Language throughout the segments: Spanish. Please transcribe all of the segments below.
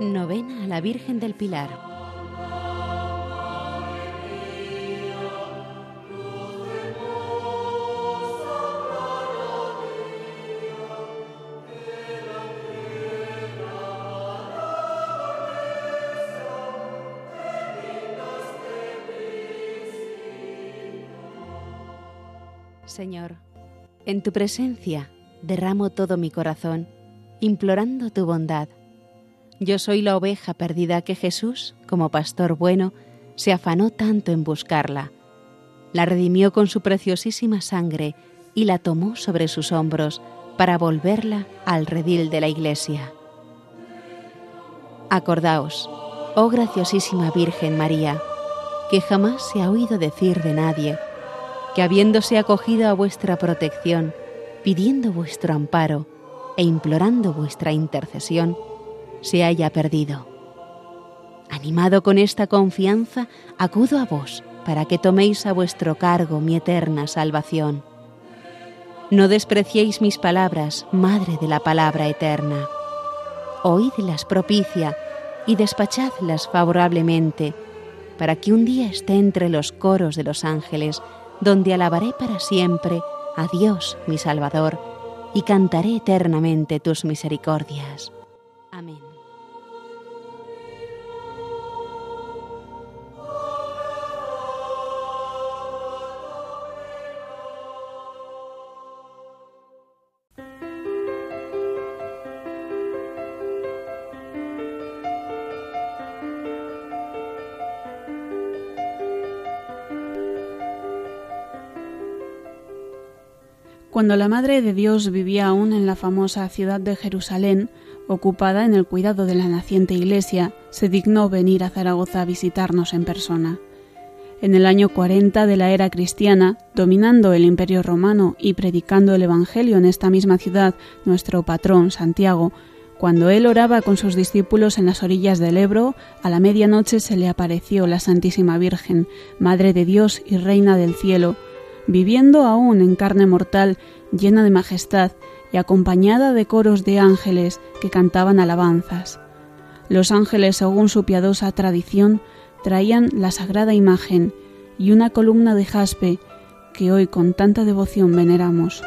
Novena a la Virgen del Pilar. Señor, en tu presencia derramo todo mi corazón, implorando tu bondad. Yo soy la oveja perdida que Jesús, como pastor bueno, se afanó tanto en buscarla. La redimió con su preciosísima sangre y la tomó sobre sus hombros para volverla al redil de la Iglesia. Acordaos, oh graciosísima Virgen María, que jamás se ha oído decir de nadie, que habiéndose acogido a vuestra protección, pidiendo vuestro amparo e implorando vuestra intercesión, se haya perdido. Animado con esta confianza, acudo a vos para que toméis a vuestro cargo mi eterna salvación. No despreciéis mis palabras, Madre de la palabra eterna. Oídlas propicia y despachadlas favorablemente, para que un día esté entre los coros de los ángeles, donde alabaré para siempre a Dios mi Salvador, y cantaré eternamente tus misericordias. Amén. Cuando la Madre de Dios vivía aún en la famosa ciudad de Jerusalén, ocupada en el cuidado de la naciente Iglesia, se dignó venir a Zaragoza a visitarnos en persona. En el año 40 de la era cristiana, dominando el Imperio romano y predicando el Evangelio en esta misma ciudad, nuestro patrón, Santiago, cuando él oraba con sus discípulos en las orillas del Ebro, a la medianoche se le apareció la Santísima Virgen, Madre de Dios y Reina del Cielo, viviendo aún en carne mortal, llena de majestad y acompañada de coros de ángeles que cantaban alabanzas. Los ángeles, según su piadosa tradición, traían la sagrada imagen y una columna de jaspe que hoy con tanta devoción veneramos.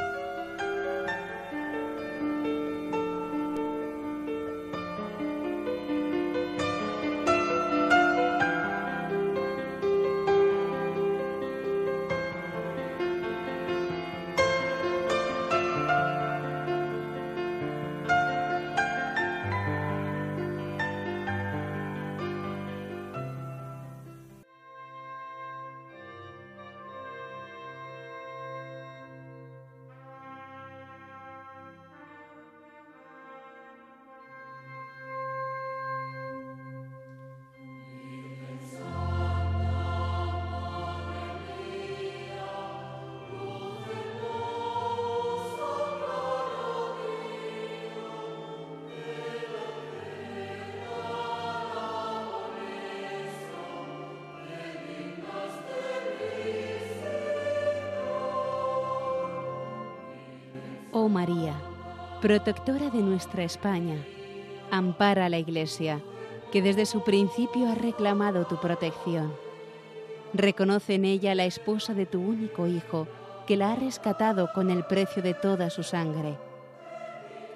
Oh María, protectora de nuestra España, ampara a la Iglesia, que desde su principio ha reclamado tu protección. Reconoce en ella la esposa de tu único Hijo, que la ha rescatado con el precio de toda su sangre.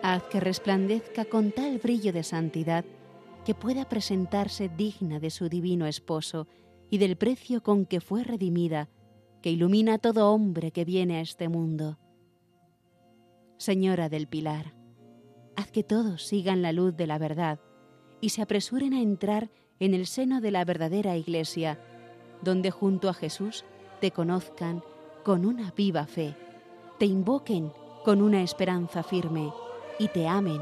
Haz que resplandezca con tal brillo de santidad que pueda presentarse digna de su divino esposo y del precio con que fue redimida, que ilumina a todo hombre que viene a este mundo. Señora del Pilar, haz que todos sigan la luz de la verdad y se apresuren a entrar en el seno de la verdadera Iglesia, donde junto a Jesús te conozcan con una viva fe, te invoquen con una esperanza firme y te amen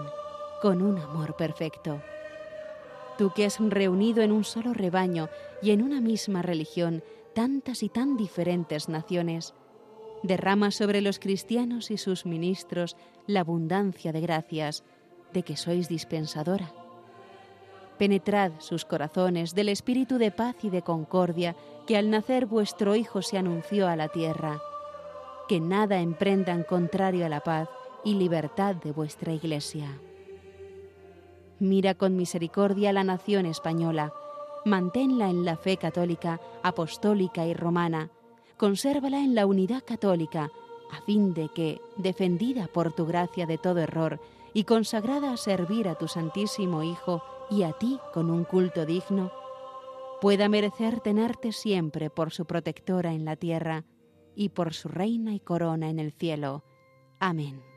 con un amor perfecto. Tú que has reunido en un solo rebaño y en una misma religión tantas y tan diferentes naciones, derrama sobre los cristianos y sus ministros la abundancia de gracias de que sois dispensadora. Penetrad sus corazones del espíritu de paz y de concordia que al nacer vuestro Hijo se anunció a la tierra. Que nada emprendan contrario a la paz y libertad de vuestra Iglesia. Mira con misericordia la nación española, manténla en la fe católica, apostólica y romana, consérvala en la unidad católica, a fin de que, defendida por tu gracia de todo error y consagrada a servir a tu Santísimo Hijo y a ti con un culto digno, pueda merecer tenerte siempre por su protectora en la tierra y por su reina y corona en el cielo. Amén.